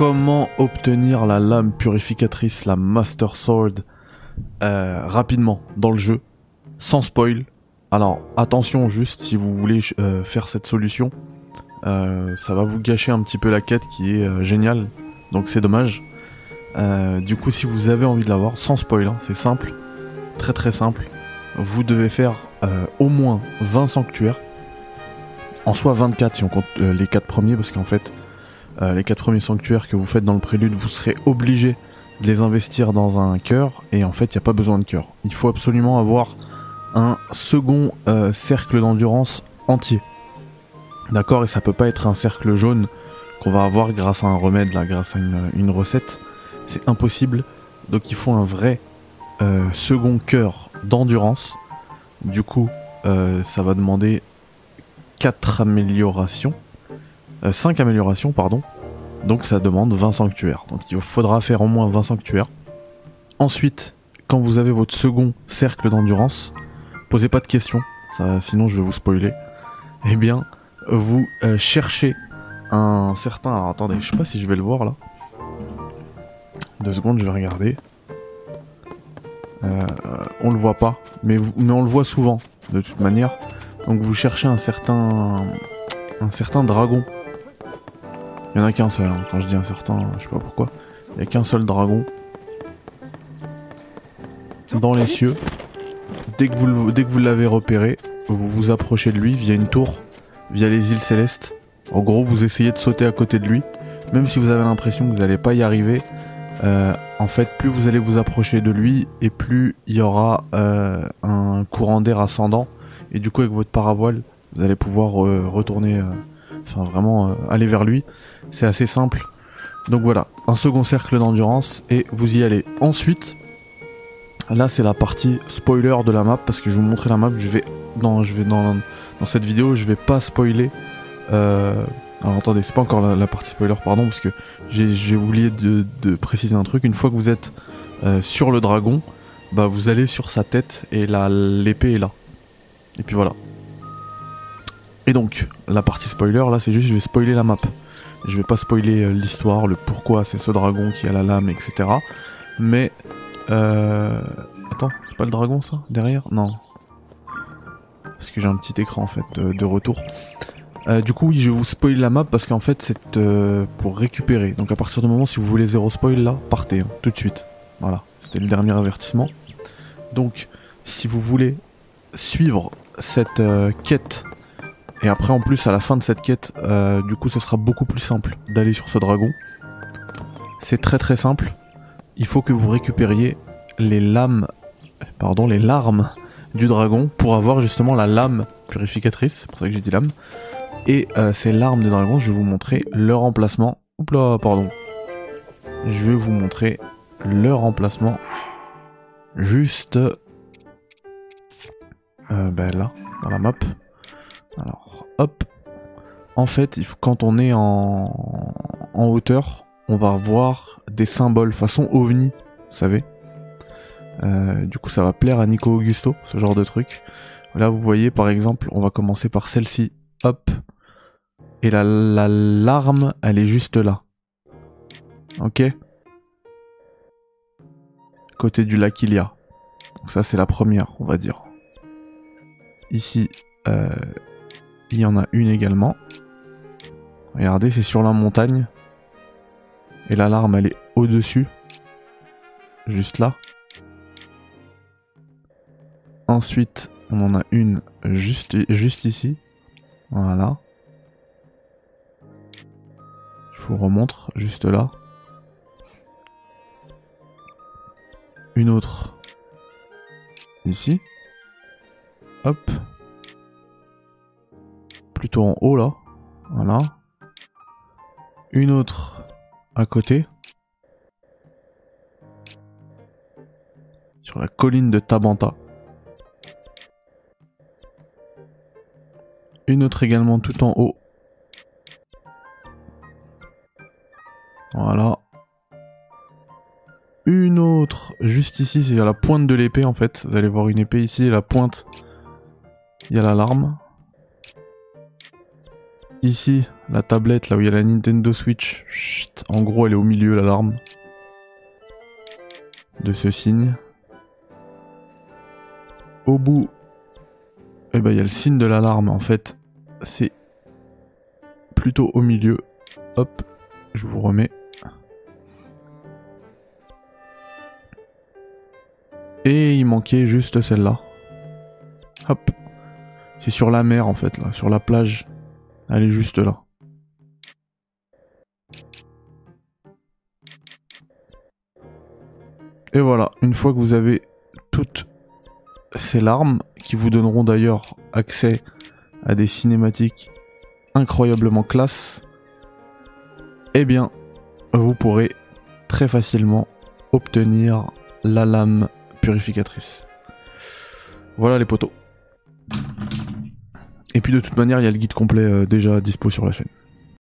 comment obtenir la lame purificatrice, la Master Sword, euh, rapidement dans le jeu, sans spoil. Alors attention juste, si vous voulez euh, faire cette solution, euh, ça va vous gâcher un petit peu la quête qui est géniale, donc c'est dommage. du coup, si vous avez envie de l'avoir, sans spoil, hein, c'est simple, très très simple, vous devez faire au moins 20 sanctuaires, en soit 24 si on compte les 4 premiers, parce qu'en fait, euh, les quatre premiers sanctuaires que vous faites dans le prélude, vous serez obligé de les investir dans un cœur, et en fait, il n'y a pas besoin de cœur. Il faut absolument avoir un second euh, cercle d'endurance entier. D'accord Et ça peut pas être un cercle jaune qu'on va avoir grâce à un remède, là, grâce à une, recette. C'est impossible. Donc il faut un vrai euh, second cœur d'endurance. Du coup, ça va demander 4 améliorations. 5 euh, améliorations, pardon. Donc ça demande 20 sanctuaires. Donc il faudra faire au moins 20 sanctuaires. Ensuite, quand vous avez votre second cercle d'endurance, posez pas de questions, sinon je vais vous spoiler. Eh bien, vous euh, cherchez un certain... Alors attendez, je sais pas si je vais le voir là. Deux secondes, je vais regarder. Euh, on le voit pas, mais, mais on le voit souvent, de toute manière. Donc vous cherchez un certain... Un certain dragon il y en a qu'un seul, hein. quand je dis un certain, je sais pas pourquoi. Il y a qu'un seul dragon. Dans les cieux. Dès que vous, l'avez repéré, vous vous approchez de lui via une tour, via les îles célestes. En gros, vous essayez de sauter à côté de lui. Même si vous avez l'impression que vous n'allez pas y arriver, euh, en fait, plus vous allez vous approcher de lui, et plus il y aura euh, un courant d'air ascendant. Et du coup, avec votre paravoile, vous allez pouvoir euh, retourner, enfin vraiment aller vers lui. C'est assez simple. Donc voilà, un second cercle d'endurance et vous y allez. Ensuite, là c'est la partie spoiler de la map parce que je vais vous montrer la map. Je vais dans, je vais dans, dans cette vidéo, je vais pas spoiler. Euh, alors attendez, c'est pas encore la, partie spoiler, pardon, parce que j'ai oublié de, préciser un truc. Une fois que vous êtes euh, sur le dragon, bah vous allez sur sa tête et l'épée est là. Et puis voilà. Et donc, la partie spoiler, là c'est juste je vais spoiler la map. Je vais pas spoiler euh, l'histoire, le pourquoi c'est ce dragon qui a la lame, etc. Mais euh... attends, c'est pas le dragon ça derrière? Non. Parce que j'ai un petit écran en fait de, retour. Euh, du coup, oui, je vais vous spoiler la map parce qu'en fait, c'est euh, pour récupérer. Donc, à partir du moment, si vous voulez zéro spoil, là, partez hein, tout de suite. Voilà, c'était le dernier avertissement. Donc, si vous voulez suivre cette quête et après, en plus, à la fin de cette quête, euh, du coup, ce sera beaucoup plus simple d'aller sur ce dragon. C'est très très simple. Il faut que vous récupériez les lames, pardon, les larmes du dragon pour avoir justement la lame purificatrice. C'est pour ça que j'ai dit lame. Et euh, ces larmes du dragon, je vais vous montrer leur emplacement. Oups là, pardon. Je vais vous montrer leur emplacement juste euh, ben là, dans la map. Alors, hop. En fait, quand on est en, hauteur, on va voir des symboles façon ovni, vous savez. Euh, du coup, ça va plaire à Nico Augusto, ce genre de truc. Là, vous voyez, par exemple, on va commencer par celle-ci. Hop. Et la, la larme, elle est juste là. Ok Côté du lac Ilia. Donc ça, c'est la première, on va dire. Ici, euh, il y en a une également. Regardez, c'est sur la montagne. Et l'alarme, elle est au-dessus. Juste là. Ensuite, on en a une juste, juste ici. Voilà. Je vous remontre juste là. Une autre ici. Hop en haut là. Voilà. Une autre à côté. Sur la colline de Tabanta. Une autre également tout en haut. Voilà. Une autre juste ici, c'est à la pointe de l'épée en fait. Vous allez voir une épée ici, la pointe, il y a l'alarme. Ici, la tablette, là où il y a la Nintendo Switch, en gros, elle est au milieu, l'alarme de ce signe. Au bout, eh ben, il y a le signe de l'alarme, en fait. C'est plutôt au milieu. Hop, je vous remets. Et il manquait juste celle-là. Hop. C'est sur la mer en fait, là, sur la plage. Elle est juste là. Et voilà, une fois que vous avez toutes ces larmes, qui vous donneront d'ailleurs accès à des cinématiques incroyablement classe, eh bien, vous pourrez très facilement obtenir la lame purificatrice. Voilà les poteaux. Et puis de toute manière, il y a le guide complet euh, déjà dispo sur la chaîne.